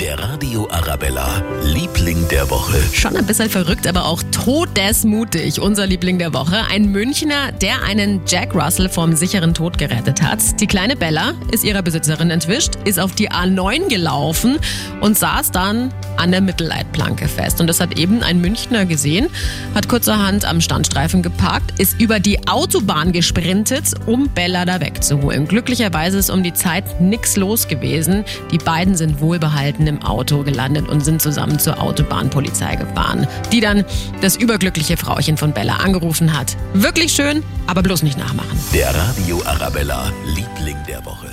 Der Radio Arabella, Liebling der Woche. Schon ein bisschen verrückt, aber auch todesmutig. Unser Liebling der Woche. Ein Münchner, der einen Jack Russell vom sicheren Tod gerettet hat. Die kleine Bella ist ihrer Besitzerin entwischt, ist auf die A9 gelaufen und saß dann an der Mittelleitplanke fest. Und das hat eben ein Münchner gesehen, hat kurzerhand am Standstreifen geparkt, ist über die Autobahn gesprintet, um Bella da wegzuholen. Glücklicherweise ist um die Zeit nichts los gewesen. Die beiden sind wohlbehalten im Auto gelandet und sind zusammen zur Autobahnpolizei gefahren, die dann das überglückliche Frauchen von Bella angerufen hat. Wirklich schön, aber bloß nicht nachmachen. Der Radio Arabella, Liebling der Woche.